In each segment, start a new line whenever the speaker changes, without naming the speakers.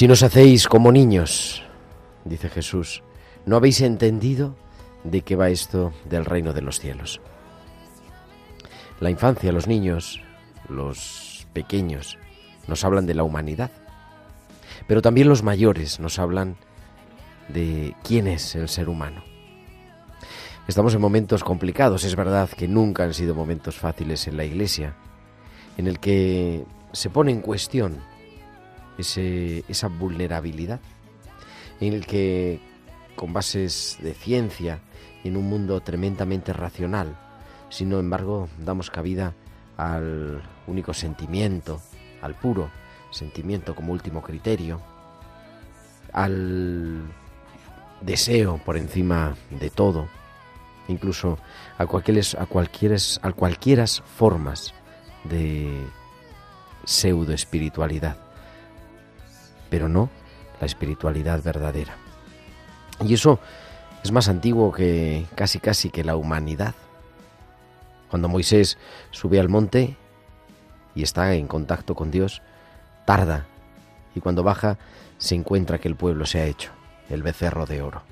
Si nos hacéis como niños, dice Jesús, no habéis entendido de qué va esto del reino de los cielos. La infancia, los niños, los pequeños, nos hablan de la humanidad, pero también los mayores nos hablan de quién es el ser humano. Estamos en momentos complicados, es verdad que nunca han sido momentos fáciles en la Iglesia, en el que se pone en cuestión esa vulnerabilidad en el que con bases de ciencia y en un mundo tremendamente racional, sin embargo damos cabida al único sentimiento, al puro sentimiento como último criterio, al deseo por encima de todo, incluso a cualquieras, a cualquieras, a formas de pseudo espiritualidad pero no la espiritualidad verdadera. Y eso es más antiguo que casi casi que la humanidad. Cuando Moisés sube al monte y está en contacto con Dios, tarda y cuando baja se encuentra que el pueblo se ha hecho, el becerro de oro.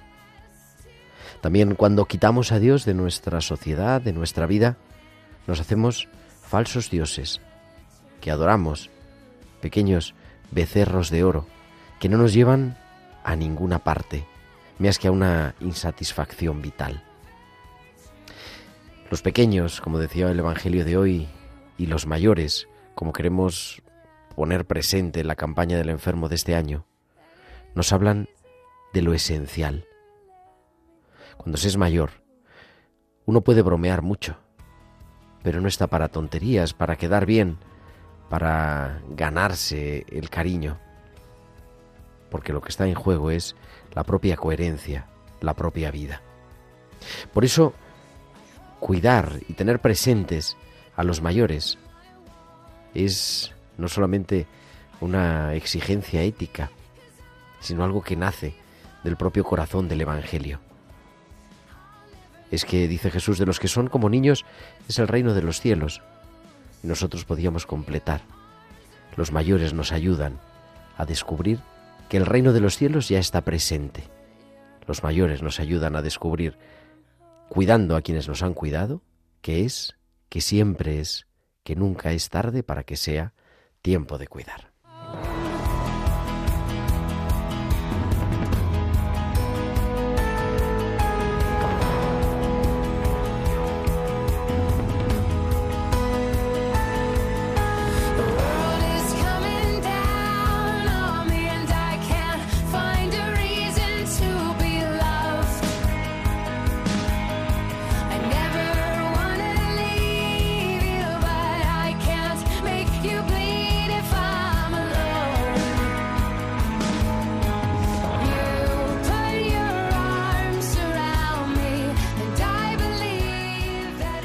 También cuando quitamos a Dios de nuestra sociedad, de nuestra vida, nos hacemos falsos dioses, que adoramos, pequeños becerros de oro que no nos llevan a ninguna parte, más que a una insatisfacción vital. Los pequeños, como decía el Evangelio de hoy, y los mayores, como queremos poner presente en la campaña del enfermo de este año, nos hablan de lo esencial. Cuando se es mayor, uno puede bromear mucho, pero no está para tonterías, para quedar bien, para ganarse el cariño, porque lo que está en juego es la propia coherencia, la propia vida. Por eso, cuidar y tener presentes a los mayores es no solamente una exigencia ética, sino algo que nace del propio corazón del Evangelio. Es que, dice Jesús, de los que son como niños es el reino de los cielos nosotros podíamos completar. Los mayores nos ayudan a descubrir que el reino de los cielos ya está presente. Los mayores nos ayudan a descubrir, cuidando a quienes nos han cuidado, que es, que siempre es, que nunca es tarde para que sea tiempo de cuidar.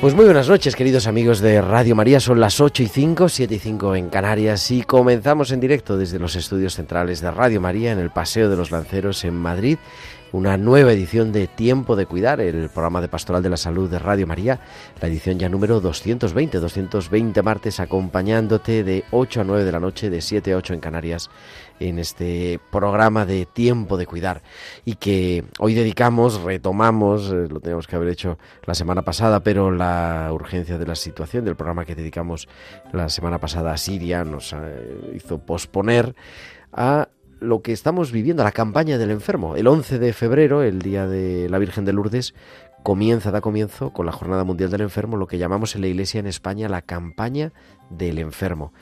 Pues muy buenas noches, queridos amigos de Radio María. Son las 8 y 5, 7 y 5 en Canarias y comenzamos en directo desde los estudios centrales de Radio María en el Paseo de los Lanceros en Madrid. Una nueva edición de Tiempo de Cuidar, el programa de Pastoral de la Salud de Radio María, la edición ya número 220, 220 martes, acompañándote de 8 a 9 de la noche, de 7 a 8 en Canarias, en este programa de Tiempo de Cuidar y que hoy dedicamos, retomamos, eh, lo tenemos que haber hecho la semana pasada, pero la urgencia de la situación del programa que dedicamos la semana pasada a Siria nos eh, hizo posponer a lo que estamos viviendo, a la campaña del enfermo. El 11 de febrero, el día de la Virgen de Lourdes, comienza, da comienzo con la Jornada Mundial del Enfermo, lo que llamamos en la Iglesia en España la campaña del enfermo,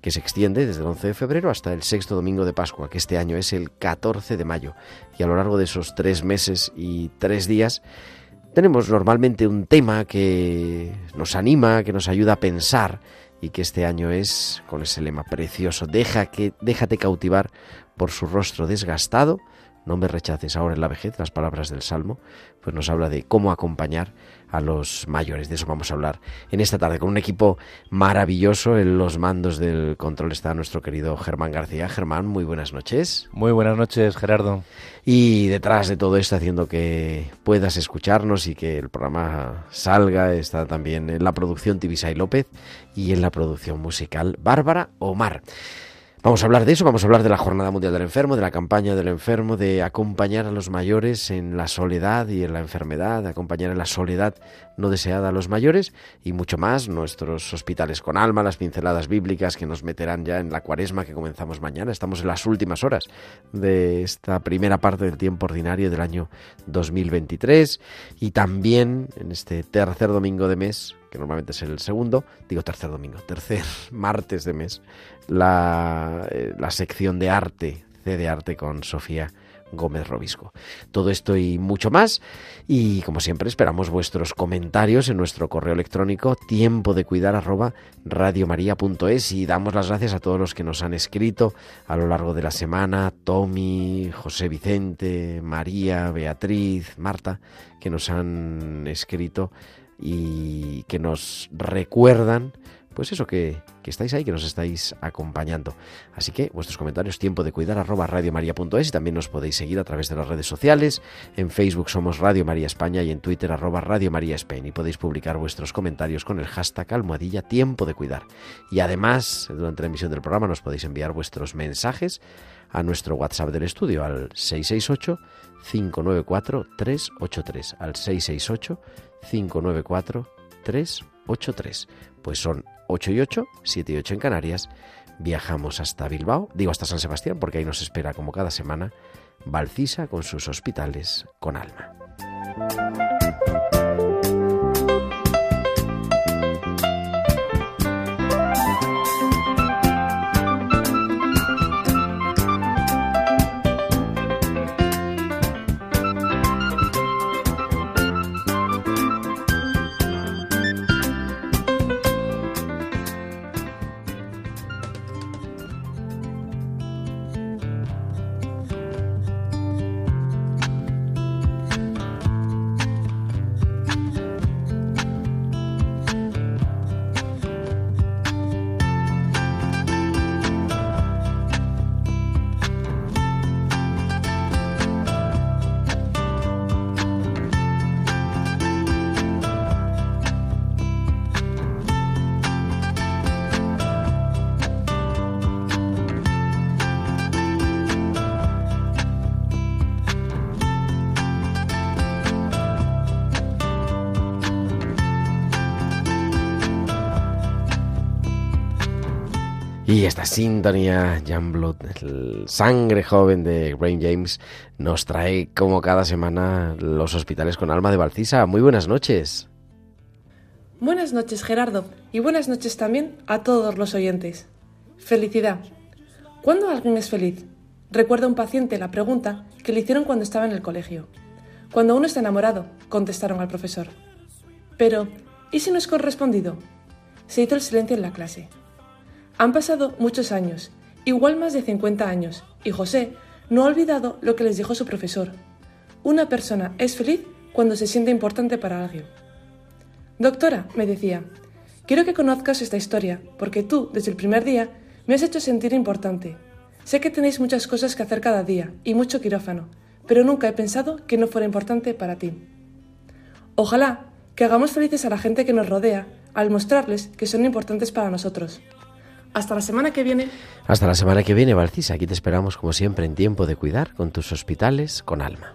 que se extiende desde el 11 de febrero hasta el sexto domingo de Pascua, que este año es el 14 de mayo. Y a lo largo de esos tres meses y tres días, tenemos normalmente un tema que nos anima, que nos ayuda a pensar y que este año es con ese lema precioso, deja que déjate cautivar por su rostro desgastado no me rechaces ahora en la vejez, las palabras del Salmo, pues nos habla de cómo acompañar a los mayores. De eso vamos a hablar en esta tarde con un equipo maravilloso. En los mandos del control está nuestro querido Germán García. Germán, muy buenas noches.
Muy buenas noches, Gerardo.
Y detrás de todo esto, haciendo que puedas escucharnos y que el programa salga, está también en la producción Tibisay López y en la producción musical Bárbara Omar. Vamos a hablar de eso, vamos a hablar de la Jornada Mundial del Enfermo, de la campaña del enfermo, de acompañar a los mayores en la soledad y en la enfermedad, de acompañar en la soledad no deseada a los mayores y mucho más, nuestros hospitales con alma, las pinceladas bíblicas que nos meterán ya en la cuaresma que comenzamos mañana. Estamos en las últimas horas de esta primera parte del tiempo ordinario del año 2023 y también en este tercer domingo de mes que normalmente es el segundo, digo tercer domingo, tercer martes de mes, la, eh, la sección de arte, C de arte con Sofía Gómez Robisco. Todo esto y mucho más. Y como siempre esperamos vuestros comentarios en nuestro correo electrónico tiempo de cuidar arroba radiomaria.es y damos las gracias a todos los que nos han escrito a lo largo de la semana, Tommy, José Vicente, María, Beatriz, Marta, que nos han escrito y que nos recuerdan pues eso, que, que, estáis ahí, que nos estáis acompañando. Así que vuestros comentarios, tiempo de cuidar, arroba radiomaria.es y también nos podéis seguir a través de las redes sociales. En Facebook somos Radio María España y en Twitter arroba Radio María España y podéis publicar vuestros comentarios con el hashtag almohadilla tiempo de cuidar. Y además, durante la emisión del programa nos podéis enviar vuestros mensajes a nuestro WhatsApp del estudio al 668 594 383 al 668 594 383. Pues son 8 y 8, 7 y 8 en Canarias. Viajamos hasta Bilbao, digo hasta San Sebastián, porque ahí nos espera como cada semana Valcisa con sus hospitales con alma. Y esta sintonía, Jan Blood, el sangre joven de Brain James, nos trae como cada semana los hospitales con alma de Valcisa. Muy buenas noches.
Buenas noches, Gerardo, y buenas noches también a todos los oyentes. Felicidad. ¿Cuándo alguien es feliz? Recuerda un paciente la pregunta que le hicieron cuando estaba en el colegio. Cuando uno está enamorado, contestaron al profesor. Pero, ¿y si no es correspondido? Se hizo el silencio en la clase. Han pasado muchos años, igual más de 50 años, y José no ha olvidado lo que les dijo su profesor. Una persona es feliz cuando se siente importante para alguien. Doctora, me decía, quiero que conozcas esta historia, porque tú, desde el primer día, me has hecho sentir importante. Sé que tenéis muchas cosas que hacer cada día y mucho quirófano, pero nunca he pensado que no fuera importante para ti. Ojalá que hagamos felices a la gente que nos rodea al mostrarles que son importantes para nosotros. Hasta la semana que viene.
Hasta la semana que viene, Valcisa. Aquí te esperamos como siempre en tiempo de cuidar con tus hospitales con alma.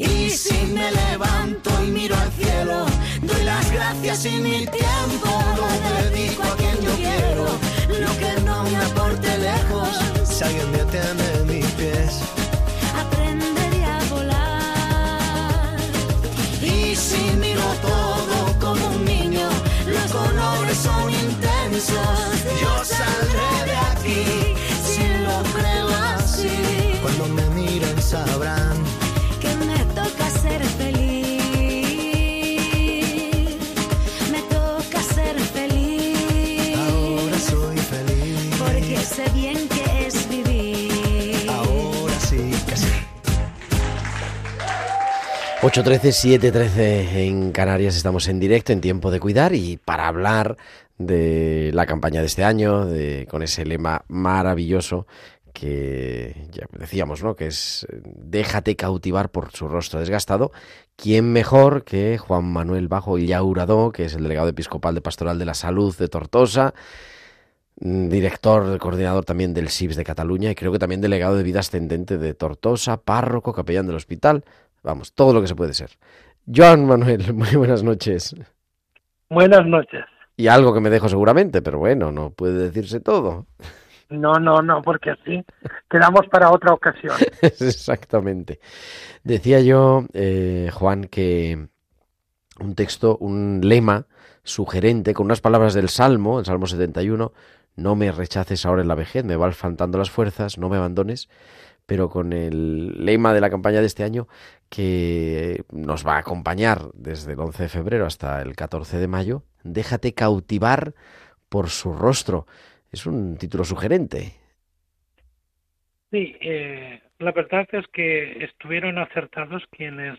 Y si me levanto y miro al cielo, doy las gracias y mi tiempo lo dedico a quien yo quiero. Lo que no me aporte lejos, si alguien detiene mis pies.
Aprenderé a volar.
Y si miro todo como un niño, los colores son intensos. Yo saldré de
8.13, 7.13 en Canarias estamos en directo en Tiempo de Cuidar y para hablar de la campaña de este año, de, con ese lema maravilloso que ya decíamos, ¿no? Que es déjate cautivar por su rostro desgastado. ¿Quién mejor que Juan Manuel Bajo Llauradó, que es el delegado episcopal de Pastoral de la Salud de Tortosa, director, coordinador también del SIPS de Cataluña y creo que también delegado de vida ascendente de Tortosa, párroco, capellán del hospital, vamos, todo lo que se puede ser. Joan Manuel, muy buenas noches.
Buenas noches.
Y algo que me dejo seguramente, pero bueno, no puede decirse todo.
No, no, no, porque así quedamos para otra ocasión.
Exactamente. Decía yo, eh, Juan, que un texto, un lema sugerente con unas palabras del Salmo, el Salmo 71, no me rechaces ahora en la vejez, me van faltando las fuerzas, no me abandones, pero con el lema de la campaña de este año que nos va a acompañar desde el 11 de febrero hasta el 14 de mayo, déjate cautivar por su rostro. Es un título sugerente.
Sí, eh, la verdad es que estuvieron acertados quienes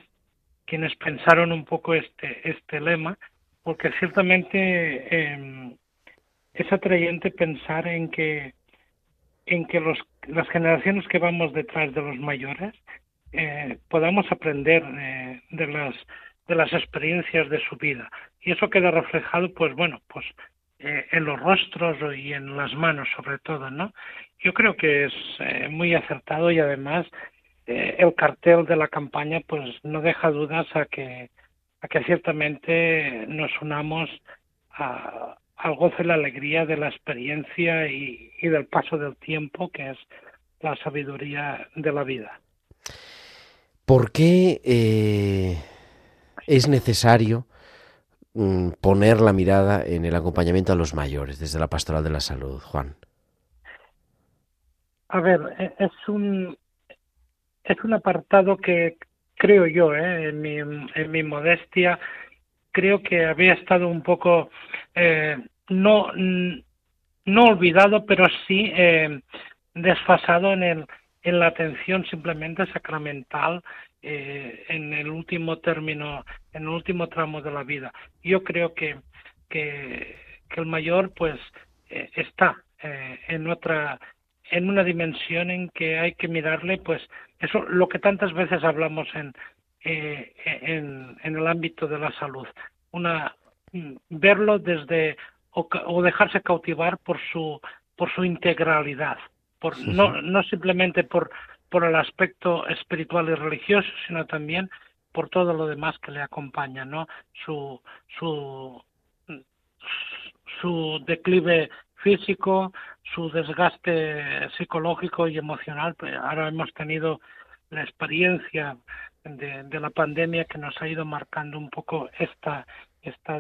quienes pensaron un poco este este lema, porque ciertamente eh, es atrayente pensar en que en que los las generaciones que vamos detrás de los mayores eh, podamos aprender eh, de las de las experiencias de su vida. Y eso queda reflejado pues bueno pues eh, en los rostros y en las manos sobre todo no yo creo que es eh, muy acertado y además eh, el cartel de la campaña pues no deja dudas a que a que ciertamente nos unamos a, al gozo y la alegría de la experiencia y, y del paso del tiempo que es la sabiduría de la vida.
¿Por qué eh, es necesario mm, poner la mirada en el acompañamiento a los mayores desde la pastoral de la salud, Juan?
A ver, e- es un es un apartado que creo yo, ¿eh? en, mi, en mi modestia, creo que había estado un poco eh, no no olvidado, pero sí eh, desfasado en el en la atención simplemente sacramental eh, en el último término, en el último tramo de la vida. Yo creo que que, el mayor pues eh, está en otra en una dimensión en que hay que mirarle pues eso lo que tantas veces hablamos en en, en el ámbito de la salud. Una mm, verlo desde o, dejarse cautivar por su por su integralidad por no no simplemente por por el aspecto espiritual y religioso sino también por todo lo demás que le acompaña no su su su declive físico su desgaste psicológico y emocional pues ahora hemos tenido la experiencia de, la pandemia que nos ha ido marcando un poco esta, esta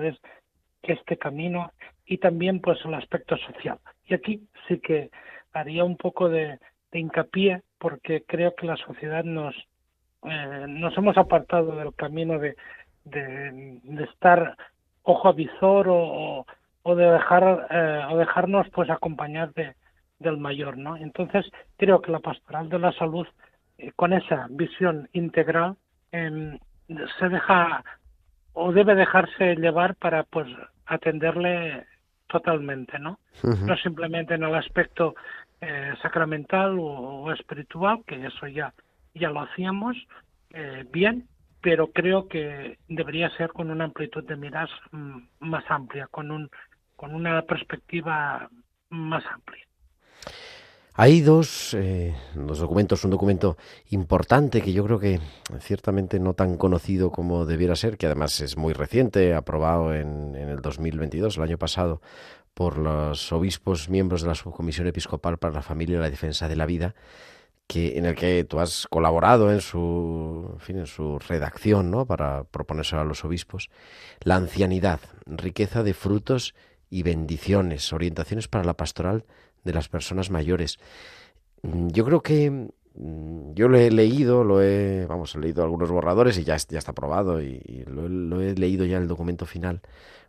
este camino y también pues el aspecto social. Y aquí sí que haría un poco de, hincapié porque creo que la sociedad nos, eh, nos hemos apartado del camino de, estar ojo a visor o, o de dejar eh, o dejarnos pues acompañar de, del mayor no entonces creo que la pastoral de la salud con esa visión integral em, se deja o debe dejarse llevar para pues atenderle totalmente, ¿no? No simplemente en el aspecto eh, sacramental o, espiritual, que eso ya, ya lo hacíamos eh, bien, pero creo que debería ser con una amplitud de miras mm, más amplia, con, un, con una perspectiva más amplia.
Hay dos, eh, documentos, un documento importante que yo creo que ciertamente no tan conocido como debiera ser, que además es muy reciente, aprobado en, en el 2022, el año pasado, por los obispos miembros de la Subcomisión Episcopal para la Familia y la Defensa de la Vida, que, en el que tú has colaborado en su, en su redacción ¿no? para proponérselo a los obispos. La ancianidad, riqueza de frutos y bendiciones, orientaciones para la pastoral de las personas mayores. Mm, yo creo que mm, yo lo he leído, lo he, vamos, he leído algunos borradores y ya, ya está aprobado y, lo, he leído ya el documento final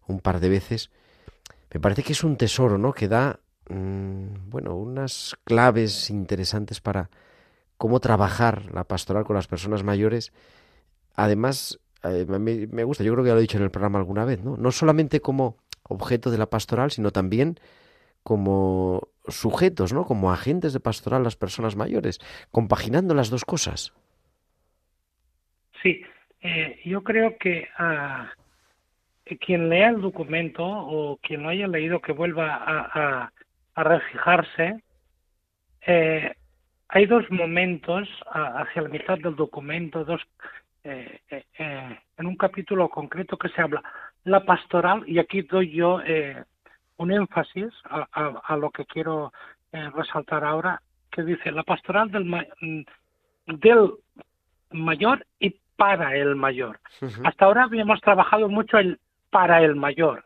un par de veces. Me parece que es un tesoro, ¿no? Que da, mm, bueno, unas claves interesantes para cómo trabajar la pastoral con las personas mayores. Además, eh, me, me gusta, yo creo que ya lo he dicho en el programa alguna vez, ¿no? No solamente como objeto de la pastoral, sino también como sujetos, ¿no? Como agentes de pastoral las personas mayores, compaginando las dos cosas.
Sí, eh, yo creo que a quien lea el documento o quien lo haya leído que vuelva a, a, refijarse, eh, hay dos momentos hacia la mitad del documento, dos eh, en un capítulo concreto que se habla la pastoral y aquí doy yo un énfasis a, lo que quiero eh, resaltar ahora, que dice la pastoral del, mm, del mayor y para el mayor. Hasta ahora habíamos trabajado mucho el para el mayor,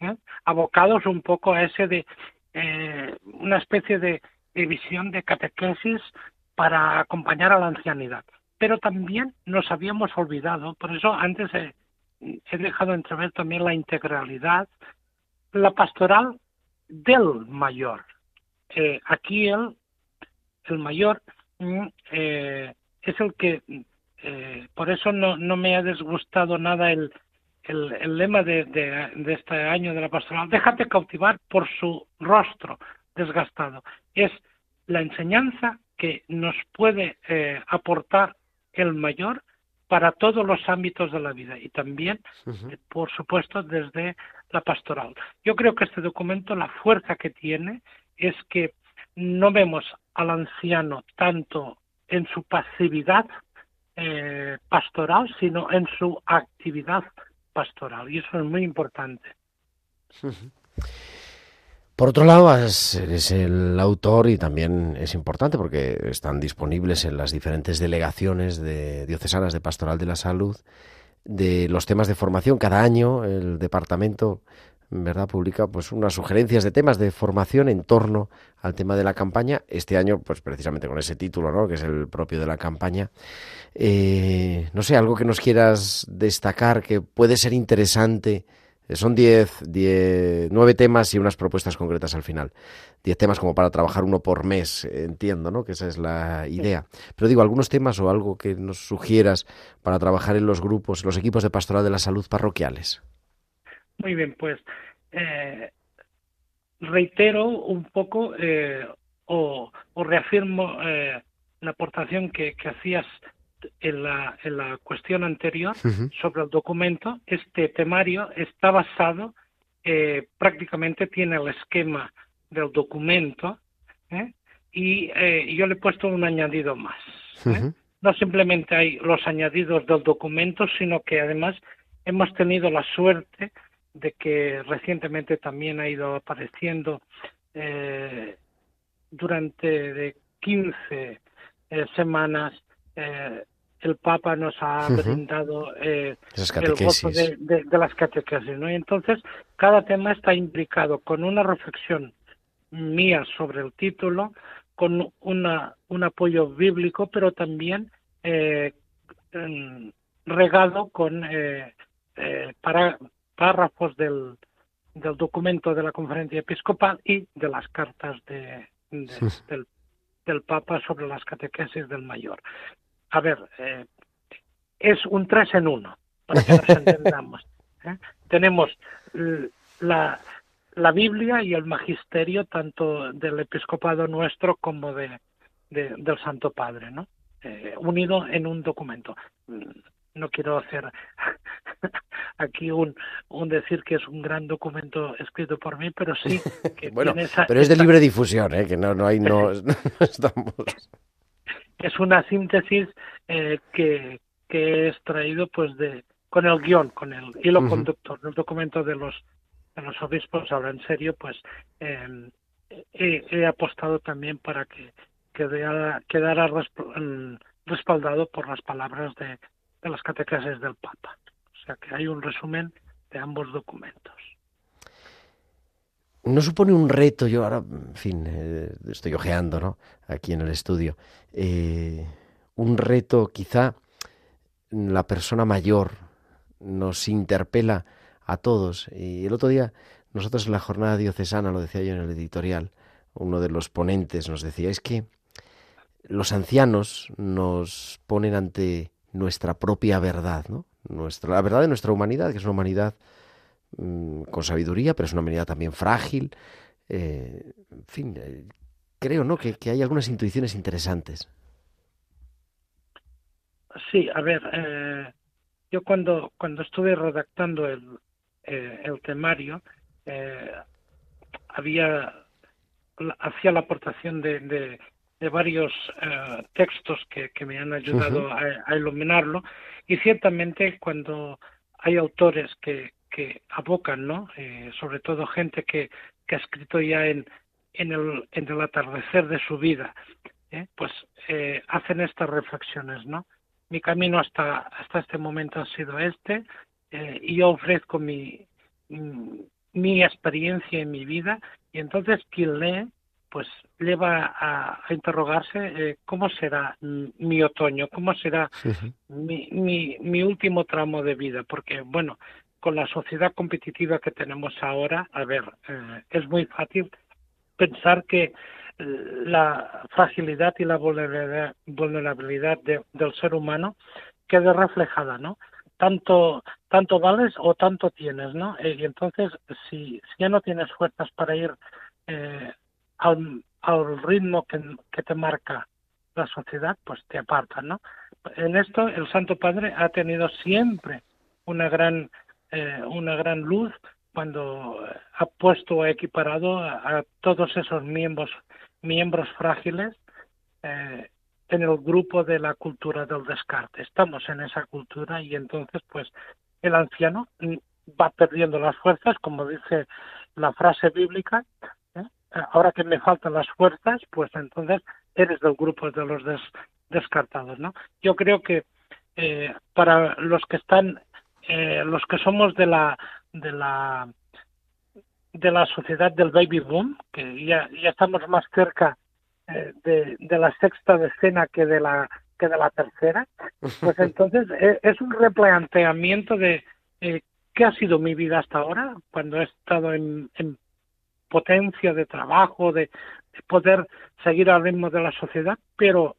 ¿eh? abocados un poco a ese de eh, una especie de, de visión de catequesis para acompañar a la ancianidad. Pero también nos habíamos olvidado, por eso antes he, he dejado entrever también la integralidad la pastoral del mayor. Eh, aquí el, el mayor mm, eh, es el que, eh, por eso no, no me ha desgustado nada el, el, el lema de, de, de, este año de la pastoral, déjate cautivar por su rostro desgastado. Es la enseñanza que nos puede eh, aportar el mayor para todos los ámbitos de la vida y también, eh, por supuesto, desde la pastoral. Yo creo que este documento, la fuerza que tiene es que no vemos al anciano tanto en su pasividad eh, pastoral, sino en su actividad pastoral. Y eso es muy importante.
Por otro lado, eres el autor y también es importante porque están disponibles en las diferentes delegaciones de diocesanas de Pastoral de la Salud de los temas de formación. Cada año el departamento ¿verdad? Publica pues unas sugerencias de temas de formación en torno al tema de la campaña. Este año, pues precisamente con ese título, ¿no? Que es el propio de la campaña. Eh, no sé, algo que nos quieras destacar que puede ser interesante. Son diez, diez, nueve temas y unas propuestas concretas al final. Diez temas como para trabajar uno por mes, entiendo, ¿no? Que esa es la idea. Pero digo, algunos temas o algo que nos sugieras para trabajar en los grupos, los equipos de pastoral de la salud parroquiales.
Muy bien, pues eh, reitero un poco eh, o, reafirmo eh, la aportación que, hacías en la, en la cuestión anterior sobre el documento. Este temario está basado, prácticamente tiene el esquema del documento y yo le he puesto un añadido más. No simplemente hay los añadidos del documento, sino que además hemos tenido la suerte de que recientemente también ha ido apareciendo eh, durante de 15 eh, semanas eh, el Papa nos ha brindado el gozo de, las catequesis, ¿no? Y entonces cada tema está implicado con una reflexión mía sobre el título, con una, un apoyo bíblico, pero también regado con para párrafos del, del documento de la conferencia episcopal y de las cartas de, del, del, Papa sobre las catequesis del mayor. A ver, eh, es un tres en uno, para que nos entendamos. ¿eh? Tenemos la, la Biblia y el magisterio tanto del episcopado nuestro como de, del Santo Padre, ¿no? Eh, unido en un documento no quiero hacer aquí un, un decir que es un gran documento escrito por mí, pero sí que
bueno, pero es de libre difusión, ¿eh? que no, no hay, no, estamos.
Es una síntesis eh, que, que he extraído pues de con el guion, con el hilo conductor del documento de los de los obispos, ahora en serio, pues eh, he, apostado también para que quedara, quedara respaldado por las palabras de, de las catequesis del Papa. O sea que hay un resumen de ambos documentos.
No supone un reto, yo ahora, en fin, eh, estoy ojeando, ¿no? Aquí en el estudio. Eh, un reto, quizá la persona mayor nos interpela a todos. Y el otro día, nosotros en la jornada diocesana, lo decía yo en el editorial, uno de los ponentes nos decía, es que los ancianos nos ponen ante nuestra propia verdad, ¿no? Nuestra, la verdad de nuestra humanidad, que es una humanidad mm, con sabiduría, pero es una humanidad también frágil. Eh, en fin, eh, creo, ¿no? Que, hay algunas intuiciones interesantes.
Sí, a ver, eh, yo cuando, cuando estuve redactando el, el temario, había hacía la aportación de, de varios eh, textos que, que, me han ayudado a, iluminarlo y ciertamente cuando hay autores que, que abocan, ¿no? Eh, sobre todo gente que, que ha escrito ya en, en, el, en el atardecer de su vida, ¿eh? pues hacen estas reflexiones, ¿no? Mi camino hasta, hasta este momento ha sido este y yo ofrezco mi, mi experiencia en mi vida y entonces quien lee pues lleva a, interrogarse eh, cómo será mi otoño, cómo será Mi, mi, mi, último tramo de vida, porque bueno, con la sociedad competitiva que tenemos ahora, a ver, eh, es muy fácil pensar que eh, la fragilidad y la vulnerabilidad, del ser humano quede reflejada, ¿no? Tanto, tanto vales o tanto tienes, ¿no? y entonces, si, si, ya no tienes fuerzas para ir eh, al, al ritmo que, que, te marca la sociedad, pues te apartan, ¿no? En esto el Santo Padre ha tenido siempre una gran, eh, una gran luz cuando ha puesto o equiparado a, todos esos miembros, miembros frágiles eh, en el grupo de la cultura del descarte. Estamos en esa cultura y entonces pues el anciano va perdiendo las fuerzas, como dice la frase bíblica, ahora que me faltan las fuerzas, pues entonces eres del grupo de los descartados, ¿no? Yo creo que eh, para los que están, eh, los que somos de la, de la, de la sociedad del baby boom, que ya, ya estamos más cerca eh, de, de, la sexta decena que de la que de la tercera, pues entonces eh, es un replanteamiento de eh, qué ha sido mi vida hasta ahora, cuando he estado en, en potencia de trabajo, de, de, poder seguir al ritmo de la sociedad, pero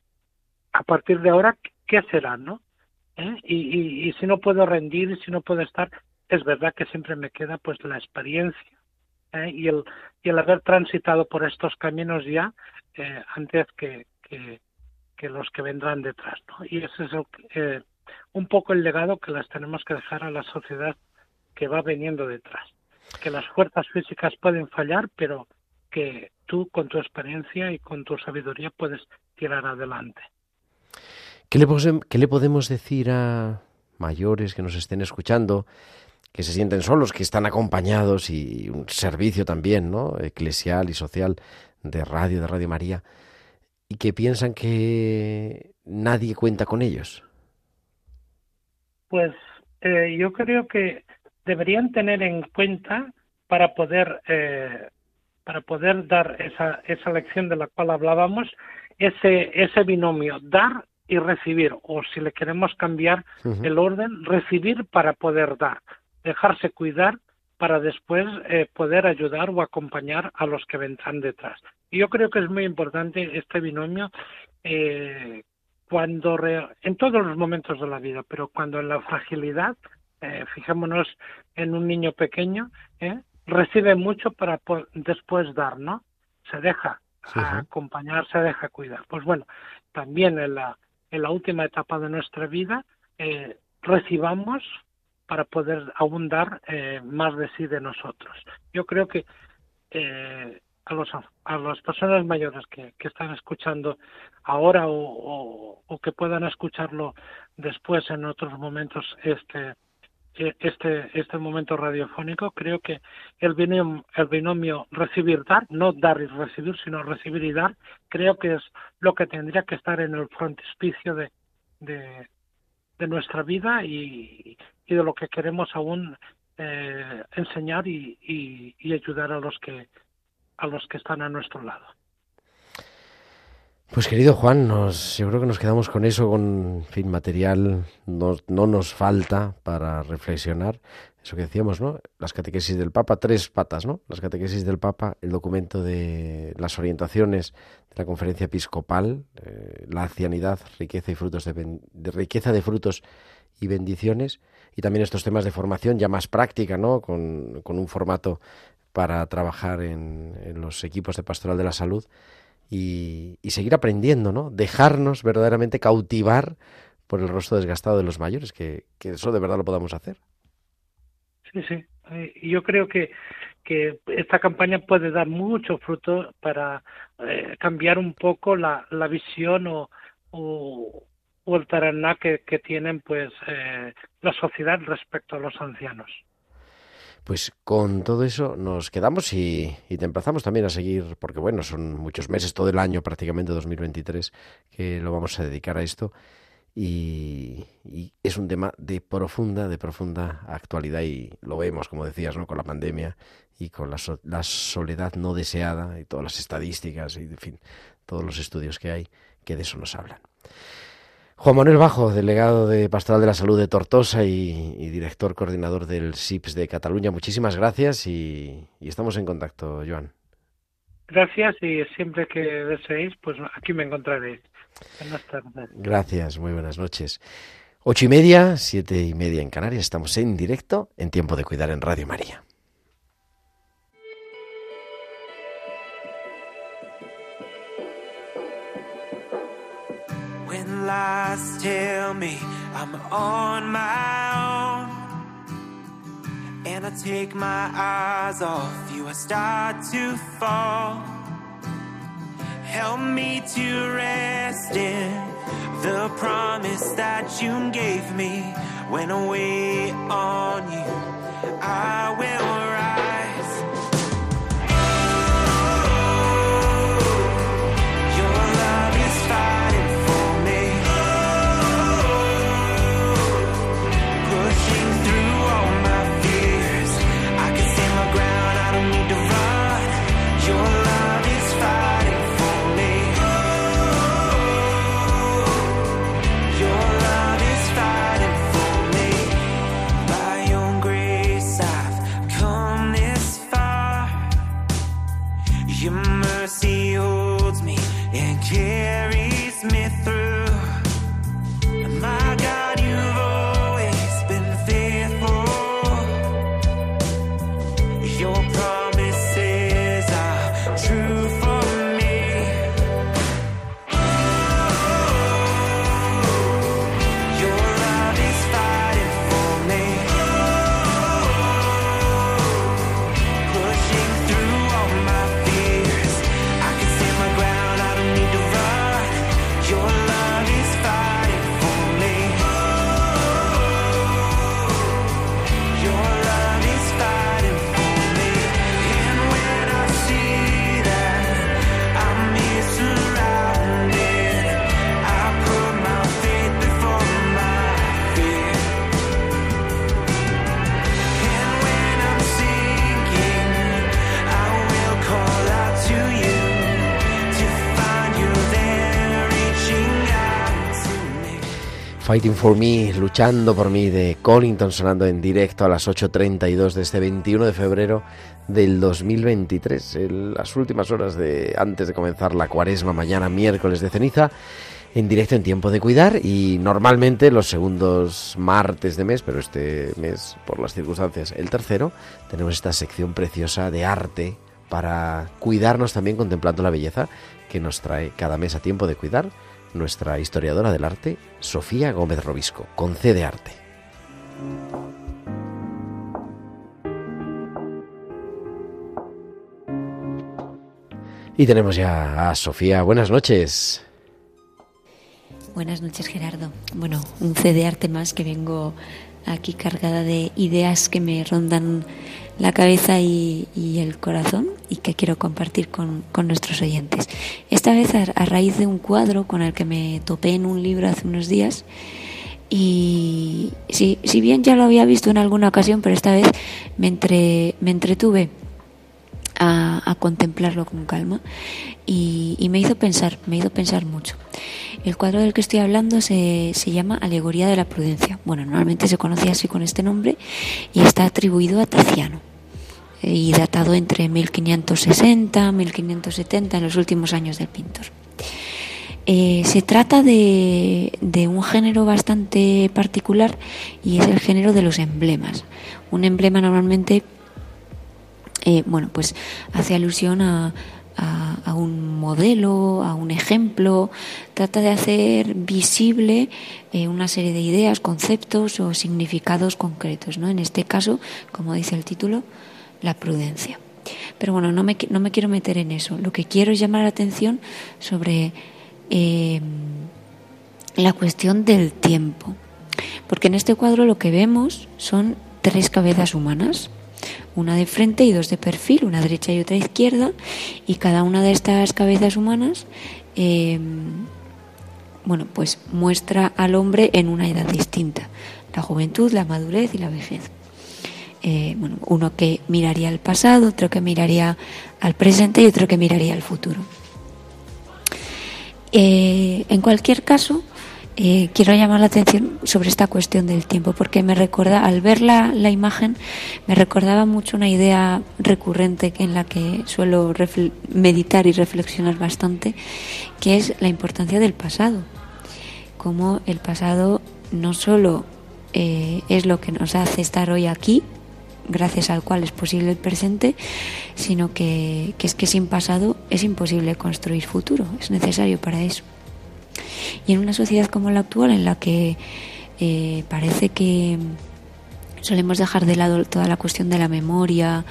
a partir de ahora, ¿qué será, no? ¿Eh? Y, si no puedo rendir, si no puedo estar, es verdad que siempre me queda pues la experiencia ¿eh? y, el, y el haber transitado por estos caminos ya eh, antes que, que, los que vendrán detrás. Y ese es el, eh, un poco el legado que las tenemos que dejar a la sociedad que va viniendo detrás. Que las fuerzas físicas pueden fallar, pero que tú con tu experiencia y con tu sabiduría puedes tirar adelante.
¿Qué le, ¿Qué le podemos decir a mayores que nos estén escuchando que se sienten solos, que están acompañados y un servicio también, ¿no? eclesial y social de radio, de Radio María, y que piensan que nadie cuenta con ellos?
Pues eh, yo creo que deberían tener en cuenta para poder eh, para poder dar esa esa lección de la cual hablábamos ese ese binomio dar y recibir o si le queremos cambiar uh -huh. el orden recibir para poder dar dejarse cuidar para después eh, poder ayudar o acompañar a los que vendrán detrás. Y yo creo que es muy importante este binomio eh, cuando re, en todos los momentos de la vida, pero cuando en la fragilidad, eh, fijémonos en un niño pequeño, ¿eh? recibe mucho para después dar, ¿no? Se deja sí, sí. acompañar, se deja cuidar. Pues bueno, también en la, en la última etapa de nuestra vida, eh, recibamos para poder aún dar eh, más de sí de nosotros. Yo creo que eh, a, los, a las personas mayores que, están escuchando ahora o, o, que puedan escucharlo después en otros momentos este este este momento radiofónico creo que el binomio, el binomio recibir dar no dar y recibir sino recibir y dar creo que es lo que tendría que estar en el frontispicio de, de, nuestra vida y, y de lo que queremos aún eh, enseñar y, y, y, ayudar a los que a los que están a nuestro lado.
Pues querido Juan, nos, yo creo que nos quedamos con eso, con fin material, no, no nos falta para reflexionar. Eso que decíamos, ¿no? Las catequesis del Papa, tres patas, ¿no? Las catequesis del Papa, el documento de las orientaciones de la conferencia episcopal, eh, la ancianidad, riqueza y frutos de, riqueza de frutos y bendiciones, y también estos temas de formación ya más práctica, ¿no? Con, con un formato para trabajar en, los equipos de pastoral de la salud y, y, seguir aprendiendo, ¿no? Dejarnos verdaderamente cautivar por el rostro desgastado de los mayores, que, eso de verdad lo podamos hacer.
Sí, sí. Yo creo que, que esta campaña puede dar mucho fruto para eh, cambiar un poco la, la visión o, o, o el taraná que, que tienen pues eh, la sociedad respecto a los ancianos.
Pues con todo eso nos quedamos y, y, te emplazamos también a seguir, porque bueno, son muchos meses, todo el año prácticamente 2023 que lo vamos a dedicar a esto y, y es un tema de profunda, de profunda actualidad y lo vemos, como decías, ¿no? con la pandemia y con la, so la soledad no deseada y todas las estadísticas y, en fin, todos los estudios que hay que de eso nos hablan. Juan Manuel Bajo, delegado de Pastoral de la Salud de Tortosa y, y director coordinador del SIPS de Cataluña, muchísimas gracias y, y, estamos en contacto, Joan.
Gracias y siempre que deseéis, pues aquí me encontraréis. Buenas tardes.
Gracias, muy buenas noches. Ocho y media, siete y media en Canarias, estamos en directo en Tiempo de Cuidar en Radio María.
Lies tell me I'm on my own. And I take my eyes off you, I start to fall. Help me to rest in the promise that you gave me when wait on you. I will
Fighting for Me, luchando por mí, de Collington sonando en directo a las 8.32 de este 21 de febrero del 2023, en las últimas horas de antes de comenzar la cuaresma, mañana miércoles de ceniza, en directo en tiempo de cuidar y normalmente los segundos martes de mes, pero este mes por las circunstancias el tercero, tenemos esta sección preciosa de arte para cuidarnos también contemplando la belleza que nos trae cada mes a tiempo de cuidar nuestra historiadora del arte, Sofía Gómez Robisco, con C de Arte. Y tenemos ya a Sofía. Buenas noches.
Buenas noches, Gerardo. Bueno, un C arte más que vengo aquí cargada de ideas que me rondan la cabeza y, el corazón y que quiero compartir con, nuestros oyentes. Esta vez a, raíz de un cuadro con el que me topé en un libro hace unos días y si, si bien ya lo había visto en alguna ocasión, pero esta vez me, entre, me entretuve a, contemplarlo con calma y, me hizo pensar, me hizo pensar mucho. El cuadro del que estoy hablando se, se llama Alegoría de la Prudencia. Bueno, normalmente se conocía así con este nombre y está atribuido a Tiziano y datado entre 1560 1570 en los últimos años del pintor. Eh, se trata de, un género bastante particular y es el género de los emblemas. Un emblema normalmente, eh, bueno, pues hace alusión a, un modelo, a un ejemplo, trata de hacer visible eh, una serie de ideas, conceptos o significados concretos. ¿no? En este caso, como dice el título, la prudencia. Pero bueno, no me, no me quiero meter en eso. Lo que quiero es llamar la atención sobre eh, la cuestión del tiempo. Porque en este cuadro lo que vemos son tres cabezas humanas, una de frente y dos de perfil, una derecha y otra izquierda, y cada una de estas cabezas humanas, eh, bueno, pues muestra al hombre en una edad distinta, la juventud, la madurez y la vejez. Eh, bueno, uno que miraría al pasado, otro que miraría al presente y otro que miraría al futuro. Eh, en cualquier caso, eh, quiero llamar la atención sobre esta cuestión del tiempo, porque me recuerda, al ver la, imagen, me recordaba mucho una idea recurrente en la que suelo meditar y reflexionar bastante, que es la importancia del pasado. Como el pasado no solo es lo que nos hace estar hoy aquí, gracias al cual es posible el presente, sino que, es que sin pasado es imposible construir futuro, es necesario para eso. Y en una sociedad como la actual, en la que eh, parece que solemos dejar de lado toda la cuestión de la memoria,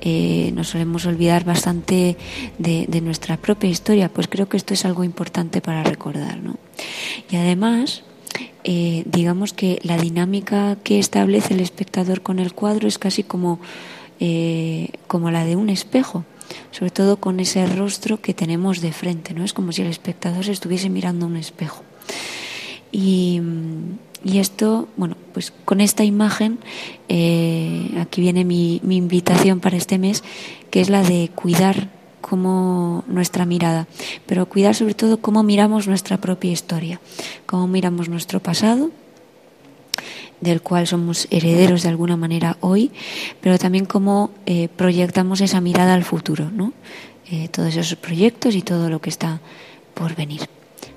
eh, nos solemos olvidar bastante de, de, nuestra propia historia, pues creo que esto es algo importante para recordar. ¿no? Y además, eh, digamos que la dinámica que establece el espectador con el cuadro es casi como, eh, como la de un espejo, sobre todo con ese rostro que tenemos de frente, ¿no? Es como si el espectador se estuviese mirando un espejo. Y, esto, bueno, pues con esta imagen, eh, aquí viene mi invitación para este mes, que es la de cuidar como nuestra mirada, pero cuidar sobre todo cómo miramos nuestra propia historia, cómo miramos nuestro pasado, del cual somos herederos de alguna manera hoy, pero también cómo eh, proyectamos esa mirada al futuro, ¿no? Eh, todos esos proyectos y todo lo que está por venir.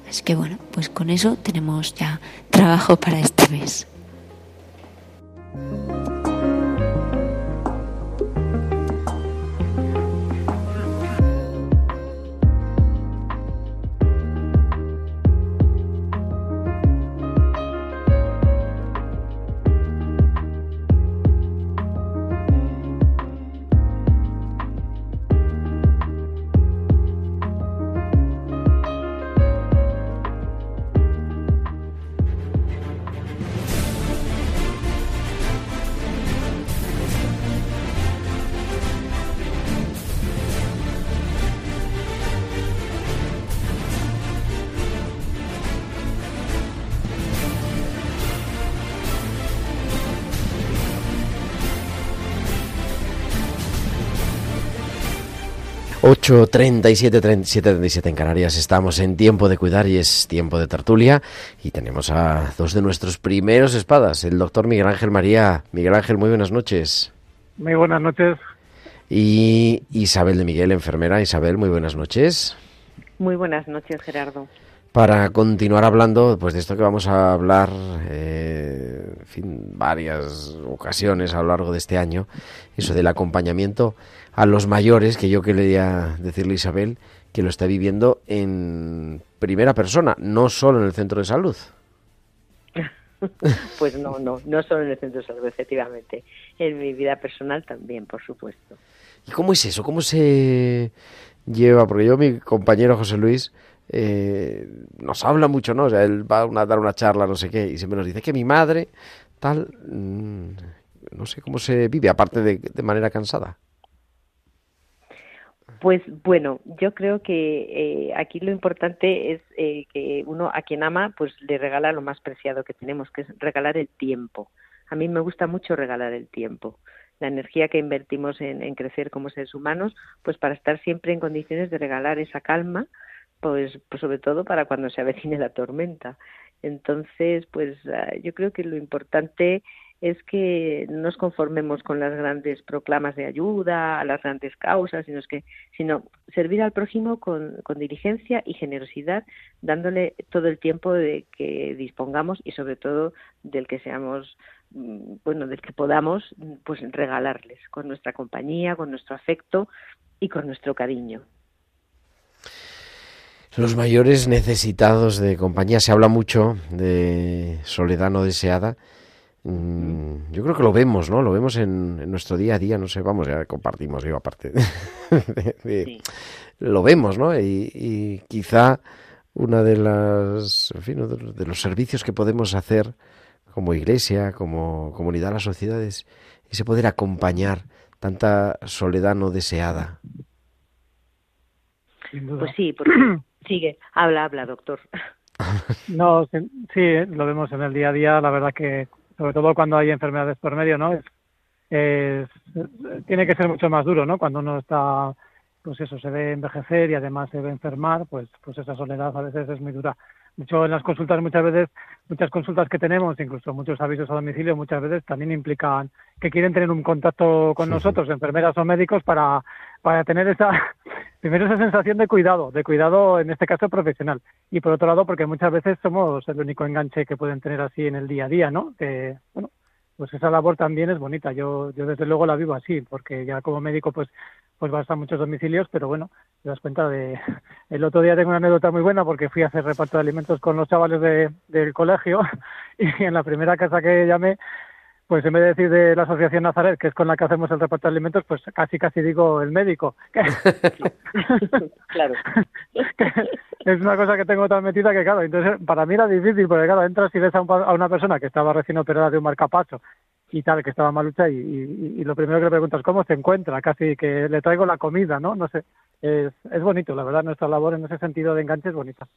Así que bueno, pues con eso tenemos ya trabajo para este mes.
8.37, 37, en Canarias. Estamos en tiempo de cuidar y es tiempo de tertulia. Y tenemos a dos de nuestros primeros espadas, el doctor Miguel Ángel María. Miguel Ángel, muy buenas noches.
Muy buenas noches.
Y Isabel de Miguel, enfermera. Isabel, muy buenas noches.
Muy buenas noches, Gerardo.
Para continuar hablando pues, de esto que vamos a hablar eh, en fin, varias ocasiones a lo largo de este año, eso del acompañamiento a los mayores, que yo quería decirle Isabel, que lo está viviendo en primera persona, no solo en el centro de salud.
pues no, no, no solo en el centro de salud, efectivamente. En mi vida personal también, por supuesto.
¿Y cómo es eso? ¿Cómo se lleva? Porque yo, mi compañero José Luis, eh, nos habla mucho, ¿no? O sea, él va a dar una charla, no sé qué, y siempre nos dice que mi madre, tal, mm, no sé cómo se vive, aparte de, de manera cansada.
Pues bueno, yo creo que eh, aquí lo importante es eh, que uno a quien ama pues le regala lo más preciado que tenemos, que es regalar el tiempo. A mí me gusta mucho regalar el tiempo, la energía que invertimos en, crecer como seres humanos, pues para estar siempre en condiciones de regalar esa calma, pues, pues sobre todo para cuando se avecine la tormenta. Entonces, pues ah, yo creo que lo importante es que no nos conformemos con las grandes proclamas de ayuda, a las grandes causas, sino, que, sino servir al prójimo con, con diligencia y generosidad, dándole todo el tiempo de que dispongamos y sobre todo del que seamos mm, bueno, del que podamos pues regalarles con nuestra compañía, con nuestro afecto y con nuestro cariño.
Los mayores necesitados de compañía, se habla mucho de soledad no deseada Mm, yo creo que lo vemos, ¿no? Lo vemos en, nuestro día a día, no sé, vamos, ya compartimos, yo aparte. Lo vemos, ¿no? Y, quizá una de las, en fin, de los servicios que podemos hacer como iglesia, como comunidad a las sociedades, es ese poder acompañar tanta soledad no deseada.
Pues sí, porque sigue, habla, habla, doctor.
No, sí, lo vemos en el día a día, la verdad que sobre todo cuando hay enfermedades por medio, ¿no? Es, tiene que ser mucho más duro, ¿no? Cuando uno está, pues eso, se ve envejecer y además se ve enfermar, pues, pues esa soledad a veces es muy dura. Hecho, en las consultas muchas veces, muchas consultas que tenemos, incluso muchos avisos a domicilio, muchas veces también implican que quieren tener un contacto con nosotros, enfermeras o médicos, para, para tener esa, primero esa sensación de cuidado, de cuidado en este caso profesional. Y por otro lado, porque muchas veces somos el único enganche que pueden tener así en el día a día, ¿no? Que, bueno, pues esa labor también es bonita. Yo, yo desde luego la vivo así, porque ya como médico, pues pues vas a muchos domicilios, pero bueno, te das cuenta de... El otro día tengo una anécdota muy buena porque fui a hacer reparto de alimentos con los chavales de, del colegio y en la primera casa que llamé, pues en vez de decir de la Asociación Nazaret, que es con la que hacemos el reparto de alimentos, pues casi casi digo el médico.
claro.
es una cosa que tengo tan metida que, claro, entonces para mí era difícil, porque, claro, entras y ves a, a una persona que estaba recién operada de un marcapacho y tal, que estaba malucha y, y, lo primero que le preguntas cómo se encuentra, casi que le traigo la comida, ¿no? No sé, es, es bonito, la verdad, nuestra labor en ese sentido de enganche es bonita.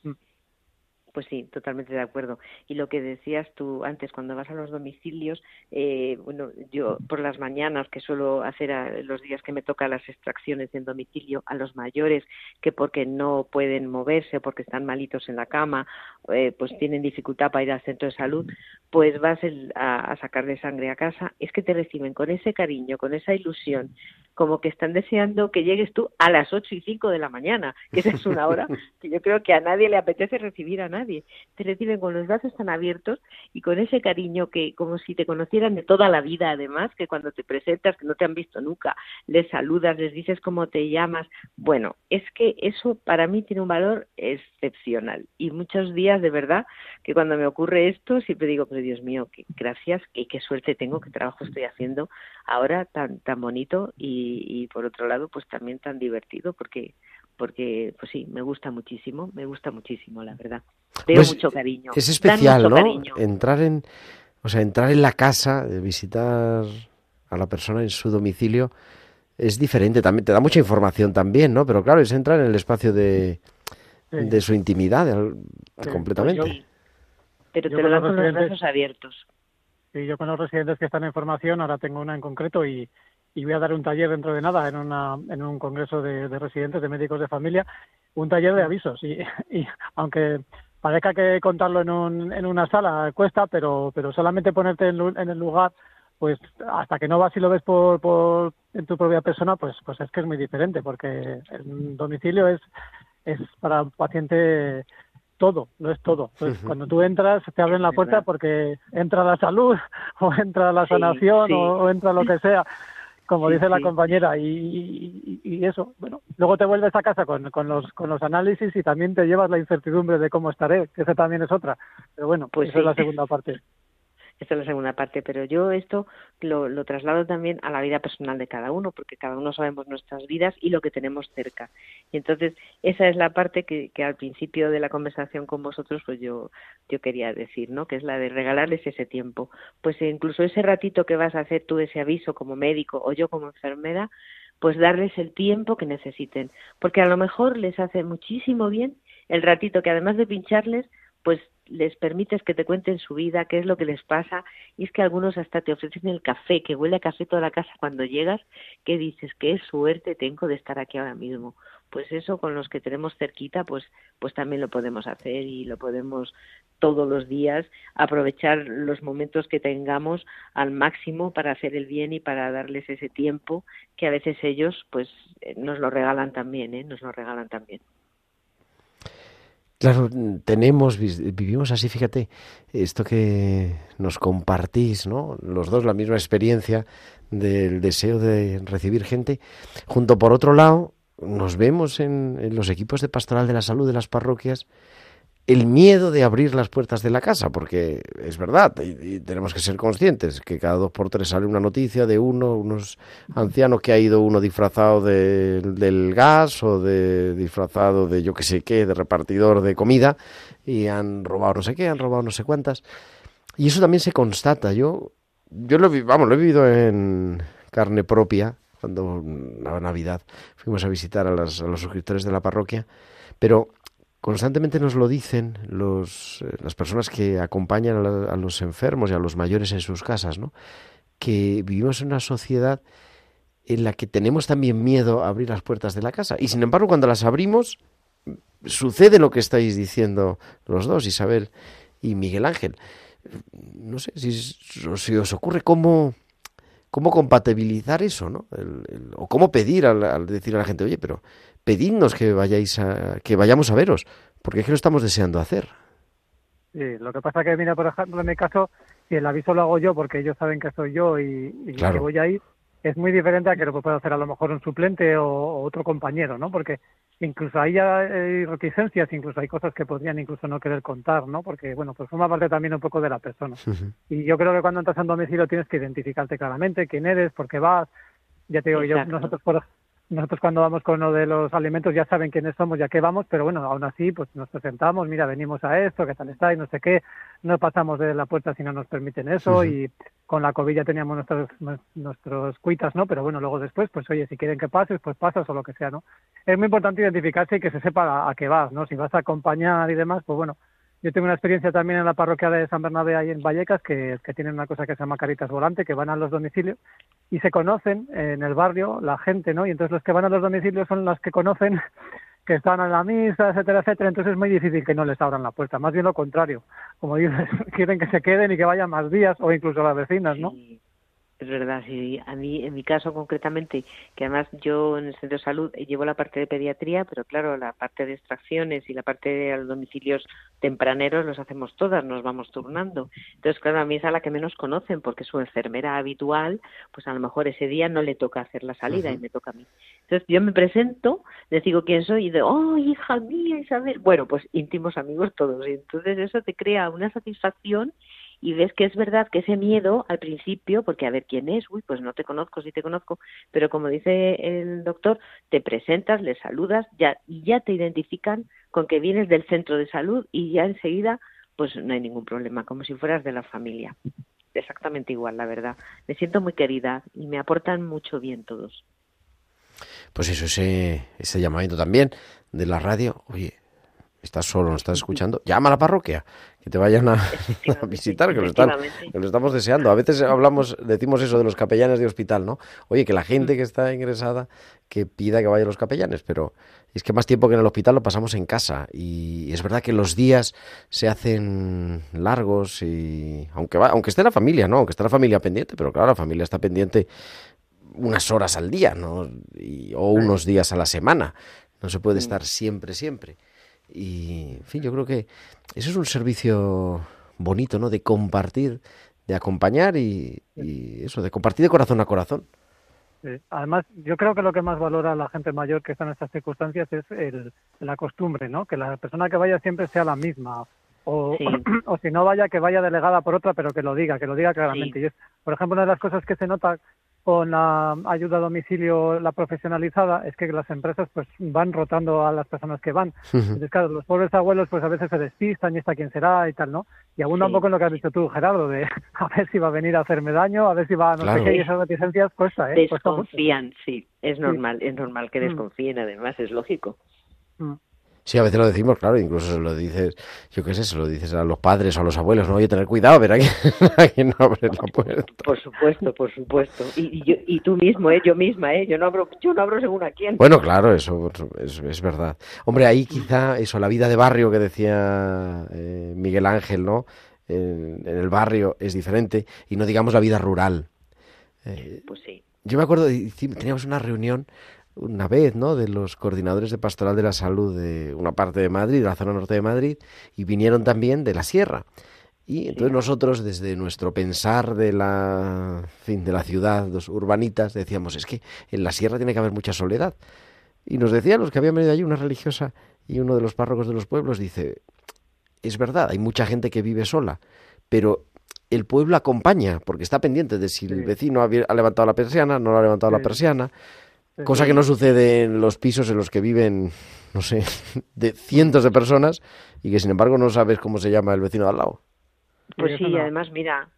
Pues sí, totalmente de acuerdo. Y lo que decías tú antes, cuando vas a los domicilios, eh, bueno, yo por las mañanas que suelo hacer a, los días que me toca las extracciones en domicilio a los mayores que porque no pueden moverse porque están malitos en la cama, eh, pues tienen dificultad para ir al centro de salud, pues vas a, a sacarle sangre a casa, es que te reciben con ese cariño, con esa ilusión, como que están deseando que llegues tú a las ocho y cinco de la mañana, que esa es una hora que yo creo que a nadie le apetece recibir a nadie. Te reciben con los brazos tan abiertos y con ese cariño que como si te conocieran de toda la vida además, que cuando te presentas, que no te han visto nunca, les saludas, les dices cómo te llamas. Bueno, es que eso para mí tiene un valor excepcional y muchos días de verdad que cuando me ocurre esto siempre digo, pero Dios mío, qué gracias y qué suerte tengo, qué trabajo estoy haciendo ahora tan tan bonito y y, por otro lado pues también tan divertido porque porque pues sí me gusta muchísimo me gusta muchísimo la verdad. Veo pues, mucho cariño
es especial no entrar en o sea entrar en la casa visitar a la persona en su domicilio es diferente también te da mucha información también no pero claro es entrar en el espacio de de su intimidad completamente.
Pero te lo dan con los brazos abiertos.
Sí, yo con los residentes que están en formación, ahora tengo una en concreto y, y voy a dar un taller dentro de nada en, una, en un congreso de, residentes, de médicos de familia, un taller de avisos. Y, y aunque parezca que contarlo en, un, en una sala cuesta, pero, pero solamente ponerte en, en el lugar pues hasta que no vas y lo ves por, por en tu propia persona, pues pues es que es muy diferente, porque el domicilio es es para un paciente todo, no es todo. Pues cuando tú entras, te abren la puerta porque entra la salud, o entra la sanación, O, entra lo que sea, como dice la compañera, y, y, eso. Bueno, luego te vuelves a casa con, con, los, con los análisis y también te llevas la incertidumbre de cómo estaré, que esa también es otra. Pero bueno, pues esa es la segunda parte.
Esta es la segunda parte, pero yo esto lo, lo traslado también a la vida personal de cada uno, porque cada uno sabemos nuestras vidas y lo que tenemos cerca. Y entonces esa es la parte que, al principio de la conversación con vosotros pues yo, yo quería decir, ¿no? Que es la de regalarles ese tiempo. Pues incluso ese ratito que vas a hacer tú ese aviso como médico o yo como enfermera, pues darles el tiempo que necesiten, porque a lo mejor les hace muchísimo bien el ratito que además de pincharles, pues les permites que te cuenten su vida, qué es lo que les pasa, y es que algunos hasta te ofrecen el café, que huele a café toda la casa cuando llegas, que dices, qué suerte tengo de estar aquí ahora mismo. Pues eso con los que tenemos cerquita, pues, pues también lo podemos hacer y lo podemos todos los días aprovechar los momentos que tengamos al máximo para hacer el bien y para darles ese tiempo que a veces ellos pues eh, nos lo regalan también, ¿eh? nos lo regalan también.
Claro, tenemos, vivimos así, fíjate, esto que nos compartís, ¿no? Los dos la misma experiencia del deseo de recibir gente. Junto por otro lado, nos vemos en, en los equipos de pastoral de la salud de las parroquias el miedo de abrir las puertas de la casa, porque es verdad, y, tenemos que ser conscientes que cada dos por tres sale una noticia de uno, unos ancianos que ha ido uno disfrazado de, del gas o de disfrazado de yo que sé qué, de repartidor de comida, y han robado no sé qué, han robado no sé cuántas. Y eso también se constata. Yo, yo lo, vamos, lo he vivido en carne propia, cuando a Navidad fuimos a visitar a los suscriptores de la parroquia, pero Constantemente nos lo dicen eh, las personas que acompañan a, los enfermos y a los mayores en sus casas, ¿no? que vivimos en una sociedad en la que tenemos también miedo a abrir las puertas de la casa. Y sin embargo, cuando las abrimos, sucede lo que estáis diciendo los dos, Isabel y Miguel Ángel. No sé si, si os ocurre cómo, cómo compatibilizar eso, ¿no? o cómo pedir al, al, decir a la gente, oye, pero pedidnos que vayáis a, que vayamos a veros, porque es que lo estamos deseando hacer.
Sí, lo que pasa que, mira, por ejemplo, en mi caso, si el aviso lo hago yo porque ellos saben que soy yo y, que voy a ir, es muy diferente a que lo pueda hacer a lo mejor un suplente o, otro compañero, ¿no? Porque incluso ahí hay reticencias, incluso hay cosas que podrían incluso no querer contar, ¿no? Porque, bueno, pues forma parte también un poco de la persona. Y yo creo que cuando entras a un domicilio tienes que identificarte claramente quién eres, por qué vas. Ya te digo, yo, nosotros, por, nosotros cuando vamos con uno de los alimentos ya saben quiénes somos, ya que vamos, pero bueno, aún así pues nos presentamos, mira, venimos a esto, qué tal está y no sé qué, no pasamos de la puerta si no nos permiten eso y con la COVID ya teníamos nuestros nuestros cuitas, ¿no? Pero bueno, luego después, pues oye, si quieren que pases, pues pasas o lo que sea, ¿no? Es muy importante identificarse y que se sepa a, qué vas, ¿no? Si vas a acompañar y demás, pues bueno, yo tengo una experiencia también en la parroquia de San Bernabé ahí en Vallecas, que, tienen una cosa que se llama Caritas Volante, que van a los domicilios y se conocen en el barrio la gente, ¿no? Y entonces los que van a los domicilios son los que conocen que están en la misa, etcétera, etcétera. Entonces es muy difícil que no les abran la puerta. Más bien lo contrario. Como dices, quieren que se queden y que vayan más días o incluso las vecinas, ¿no?
Es verdad, sí. A mí, en mi caso concretamente, que además yo en el centro de salud llevo la parte de pediatría, pero claro, la parte de extracciones y la parte de los domicilios tempraneros los hacemos todas, nos vamos turnando. Entonces, claro, a mí es a la que menos conocen, porque su enfermera habitual, pues a lo mejor ese día no le toca hacer la salida y me toca a mí. Entonces, yo me presento, les digo quién soy y de, oh, hija mía, Isabel. Bueno, pues íntimos amigos todos. Y entonces eso te crea una satisfacción y ves que es verdad que ese miedo al principio, porque a ver quién es, uy, pues no te conozco, sí te conozco, pero como dice el doctor, te presentas, le saludas, ya, y ya te identifican con que vienes del centro de salud y ya enseguida, pues no hay ningún problema, como si fueras de la familia. Exactamente igual, la verdad. Me siento muy querida y me aportan mucho bien todos.
Pues eso, ese, ese llamamiento también de la radio, oye, estás solo, no estás escuchando, llama a la parroquia, que te vayan a, visitar, que lo, están, que lo estamos deseando. A veces hablamos, decimos eso de los capellanes de hospital, ¿no? Oye, que la gente que está ingresada que pida que vaya a los capellanes, pero es que más tiempo que en el hospital lo pasamos en casa y es verdad que los días se hacen largos y aunque va, aunque esté la familia, ¿no? Aunque esté la familia pendiente, pero claro, la familia está pendiente unas horas al día, ¿no? o unos días a la semana. No se puede estar siempre, siempre. Y, en fin, yo creo que eso es un servicio bonito, ¿no? De compartir, de acompañar y, eso, de compartir de corazón a corazón.
Además, yo creo que lo que más valora la gente mayor que está en estas circunstancias es el, la costumbre, ¿no? Que la persona que vaya siempre sea la misma. O, o si no vaya, que vaya delegada por otra, pero que lo diga, que lo diga claramente. Y es, por ejemplo, una de las cosas que se nota con la ayuda a domicilio, la profesionalizada, es que las empresas pues van rotando a las personas que van. Entonces, claro, los pobres abuelos pues a veces se despistan y está quién será y tal, ¿no? Y abunda un poco en lo que has dicho tú, Gerardo, de a ver si va a venir a hacerme daño, a ver si va a no sé qué, y esas reticencias cuesta, ¿eh?
Desconfían, sí, es normal, es normal que mm. desconfíen, además, es lógico.
Mm. Sí, a veces lo decimos, claro, incluso se lo dices, yo qué sé, se lo dices a los padres o a los abuelos, no, oye, tener cuidado, ver aquí, aquí no abres la puerta.
Por supuesto, por supuesto. Y, y, y tú mismo, ¿eh? yo misma, ¿eh? yo no abro, yo no abro según a quién.
Bueno, claro, eso es, es verdad. Hombre, ahí quizá eso, la vida de barrio que decía eh, Miguel Ángel, ¿no? En, en, el barrio es diferente, y no digamos la vida rural.
Eh, pues sí.
Yo me acuerdo, teníamos una reunión una vez, ¿no? De los coordinadores de pastoral de la salud de una parte de Madrid, de la zona norte de Madrid, y vinieron también de la sierra. Y entonces nosotros, desde nuestro pensar de la, fin, de la ciudad, los urbanitas, decíamos, es que en la sierra tiene que haber mucha soledad. Y nos decían los que habían venido allí, una religiosa y uno de los párrocos de los pueblos, dice, es verdad, hay mucha gente que vive sola, pero el pueblo acompaña, porque está pendiente de si el vecino ha, levantado la persiana, no ha levantado la persiana, Cosa que no sucede en los pisos en los que viven, no sé, de cientos de personas y que sin embargo no sabes cómo se llama el vecino de al lado.
Pues sí, además, mira,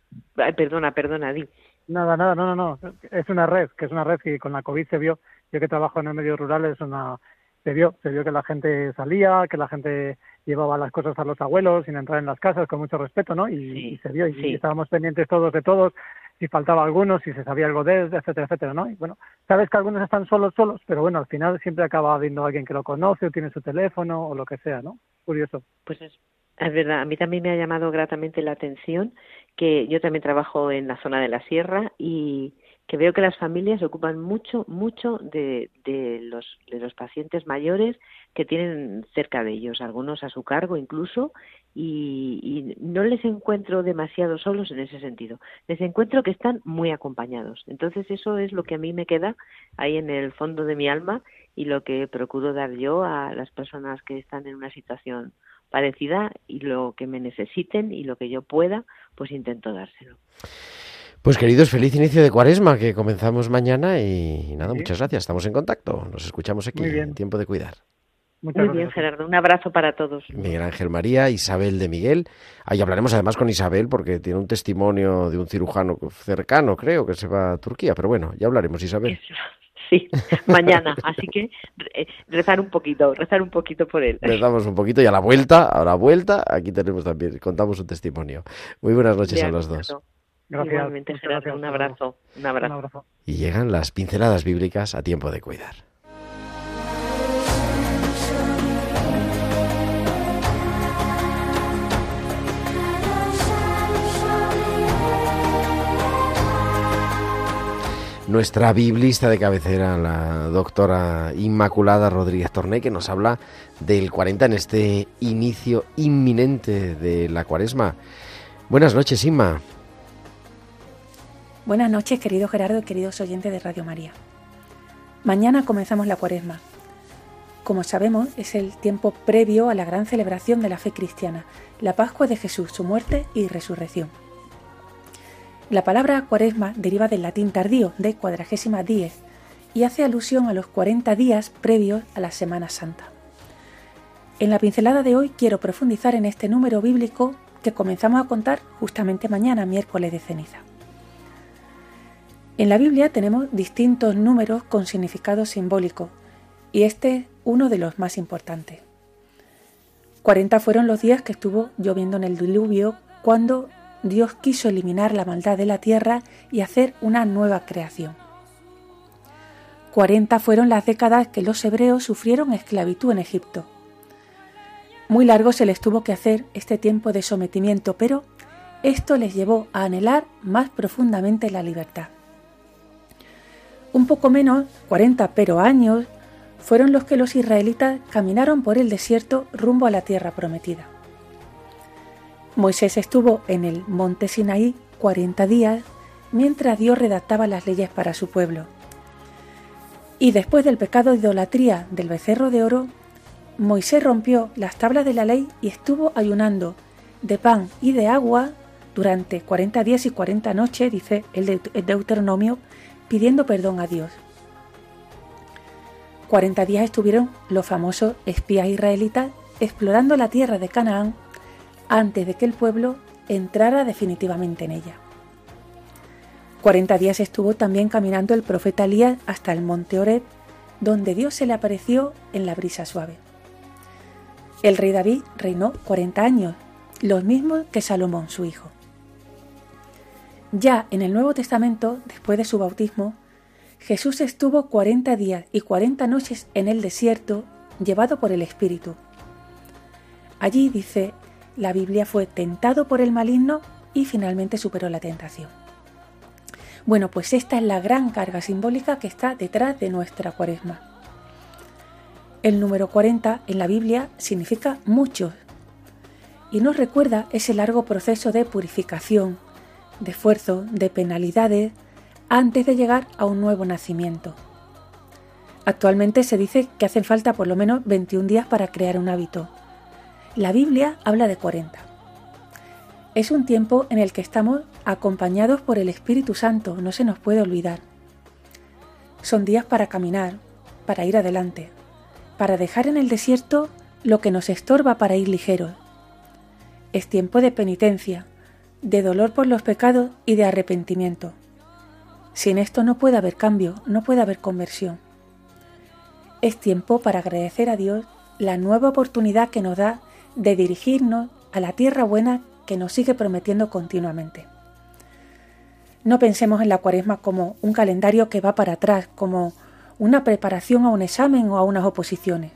perdona, perdona, Di.
Nada, nada, no, no, no. Es una red, que es una red que con la COVID se vio. Yo que trabajo en el medio rural es una, se vio, se vio que la gente salía, que la gente llevaba las cosas a los abuelos sin entrar en las casas con mucho respeto, ¿no? Y, se vio, y, estábamos pendientes todos de todos si faltaba alguno, si se sabía algo de él, etcétera, etcétera, ¿no? Y bueno, sabes que algunos están solos, solos, pero bueno, al final siempre acaba habiendo alguien que lo conoce o tiene su teléfono o lo que sea, ¿no? Curioso.
Pues es, es verdad, a mí también me ha llamado gratamente la atención que yo también trabajo en la zona de la sierra y que veo que las familias ocupan mucho, mucho de, de, los, de los pacientes mayores que tienen cerca de ellos, algunos a su cargo incluso, y, y, no les encuentro demasiado solos en ese sentido. Les encuentro que están muy acompañados. Entonces eso es lo que a mí me queda ahí en el fondo de mi alma y lo que procuro dar yo a las personas que están en una situación parecida y lo que me necesiten y lo que yo pueda, pues intento dárselo.
Pues queridos, feliz inicio de cuaresma que comenzamos mañana y, nada, muchas gracias. Estamos en contacto. Nos escuchamos aquí en Tiempo de Cuidar.
Muy bien, Gerardo. Un abrazo para todos.
Miguel Ángel María, Isabel de Miguel. Ahí hablaremos además con Isabel porque tiene un testimonio de un cirujano cercano, creo, que se va a Turquía. Pero bueno, ya hablaremos, Isabel.
Sí, mañana. Así que eh, rezar un poquito, rezar un poquito por él.
Rezamos un poquito y a la vuelta, a la vuelta, aquí tenemos también, contamos un testimonio. Muy buenas noches a los dos.
Gracias. Igualmente, Gerardo, un abrazo, un abrazo.
Y llegan las pinceladas bíblicas a tiempo de cuidar. nuestra biblista de cabecera, la doctora Inmaculada Rodríguez Torné, que nos habla del 40 en este inicio inminente de la cuaresma. Buenas noches, Inma.
Buenas noches, querido Gerardo y queridos oyentes de Radio María. Mañana comenzamos la cuaresma. Como sabemos, es el tiempo previo a la gran celebración de la fe cristiana, la Pascua de Jesús, su muerte y resurrección. La palabra cuaresma deriva del latín tardío, de cuadragésima diez, y hace alusión a los 40 días previos a la Semana Santa. En la pincelada de hoy quiero profundizar en este número bíblico que comenzamos a contar justamente mañana, miércoles de ceniza. En la Biblia tenemos distintos números con significado simbólico y este es uno de los más importantes. Cuarenta fueron los días que estuvo lloviendo en el diluvio cuando Dios quiso eliminar la maldad de la tierra y hacer una nueva creación. Cuarenta fueron las décadas que los hebreos sufrieron esclavitud en Egipto. Muy largo se les tuvo que hacer este tiempo de sometimiento, pero esto les llevó a anhelar más profundamente la libertad. Un poco menos, 40 pero años, fueron los que los israelitas caminaron por el desierto rumbo a la tierra prometida. Moisés estuvo en el monte Sinaí 40 días mientras Dios redactaba las leyes para su pueblo. Y después del pecado de idolatría del becerro de oro, Moisés rompió las tablas de la ley y estuvo ayunando de pan y de agua durante 40 días y 40 noches, dice el Deuteronomio, pidiendo perdón a Dios. 40 días estuvieron los famosos espías israelitas explorando la tierra de Canaán antes de que el pueblo entrara definitivamente en ella. 40 días estuvo también caminando el profeta Elías hasta el monte Oreb, donde Dios se le apareció en la brisa suave. El rey David reinó 40 años, los mismos que Salomón, su hijo. Ya en el Nuevo Testamento, después de su bautismo, Jesús estuvo 40 días y 40 noches en el desierto, llevado por el Espíritu. Allí dice, la Biblia fue tentado por el maligno y finalmente superó la tentación. Bueno, pues esta es la gran carga simbólica que está detrás de nuestra cuaresma. El número 40 en la Biblia significa muchos y nos recuerda ese largo proceso de purificación, de esfuerzo, de penalidades, antes de llegar a un nuevo nacimiento. Actualmente se dice que hacen falta por lo menos 21 días para crear un hábito. La Biblia habla de 40. Es un tiempo en el que estamos acompañados por el Espíritu Santo, no se nos puede olvidar. Son días para caminar, para ir adelante, para dejar en el desierto lo que nos estorba para ir ligeros. Es tiempo de penitencia, de dolor por los pecados y de arrepentimiento. Sin esto no puede haber cambio, no puede haber conversión. Es tiempo para agradecer a Dios la nueva oportunidad que nos da de dirigirnos a la tierra buena que nos sigue prometiendo continuamente. No pensemos en la cuaresma como un calendario que va para atrás, como una preparación a un examen o a unas oposiciones.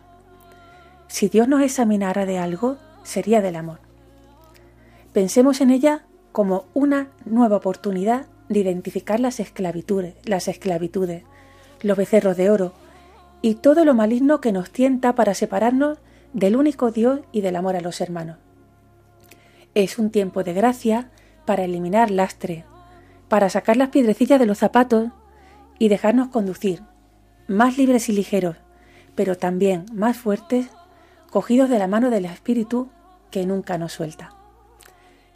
Si Dios nos examinara de algo, sería del amor. Pensemos en ella como una nueva oportunidad de identificar las esclavitudes, las esclavitudes, los becerros de oro y todo lo maligno que nos tienta para separarnos del único Dios y del amor a los hermanos. Es un tiempo de gracia para eliminar lastre, para sacar las piedrecillas de los zapatos y dejarnos conducir, más libres y ligeros, pero también más fuertes, cogidos de la mano del Espíritu que nunca nos suelta.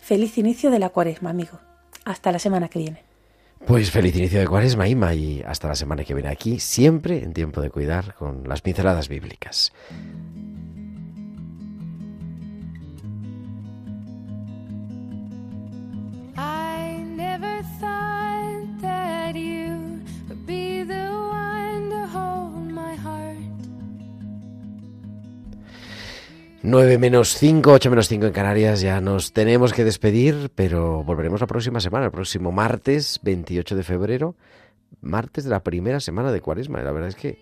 Feliz inicio de la cuaresma, amigo. Hasta la semana que viene.
Pues feliz inicio de cuaresma, Ima, y hasta la semana que viene aquí, siempre en tiempo de cuidar con las pinceladas bíblicas. Nueve menos cinco, ocho menos cinco en Canarias, ya nos tenemos que despedir, pero volveremos la próxima semana, el próximo martes 28 de febrero, martes de la primera semana de Cuaresma. La verdad es que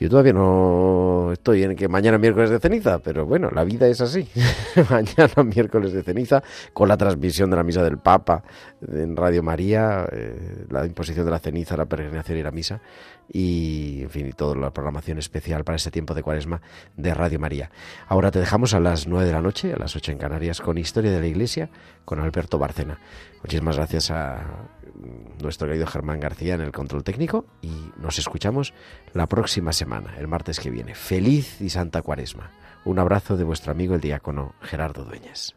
yo todavía no estoy en que mañana miércoles de ceniza, pero bueno, la vida es así. mañana miércoles de ceniza, con la transmisión de la misa del Papa en Radio María, eh, la imposición de la ceniza, la peregrinación y la misa, y en fin, y toda la programación especial para este tiempo de cuaresma de Radio María. Ahora te dejamos a las nueve de la noche, a las ocho en Canarias, con Historia de la Iglesia, con Alberto Barcena. Muchísimas gracias a nuestro querido Germán García en el control técnico y nos escuchamos la próxima semana, el martes que viene. Feliz y Santa Cuaresma. Un abrazo de vuestro amigo el diácono Gerardo Dueñas.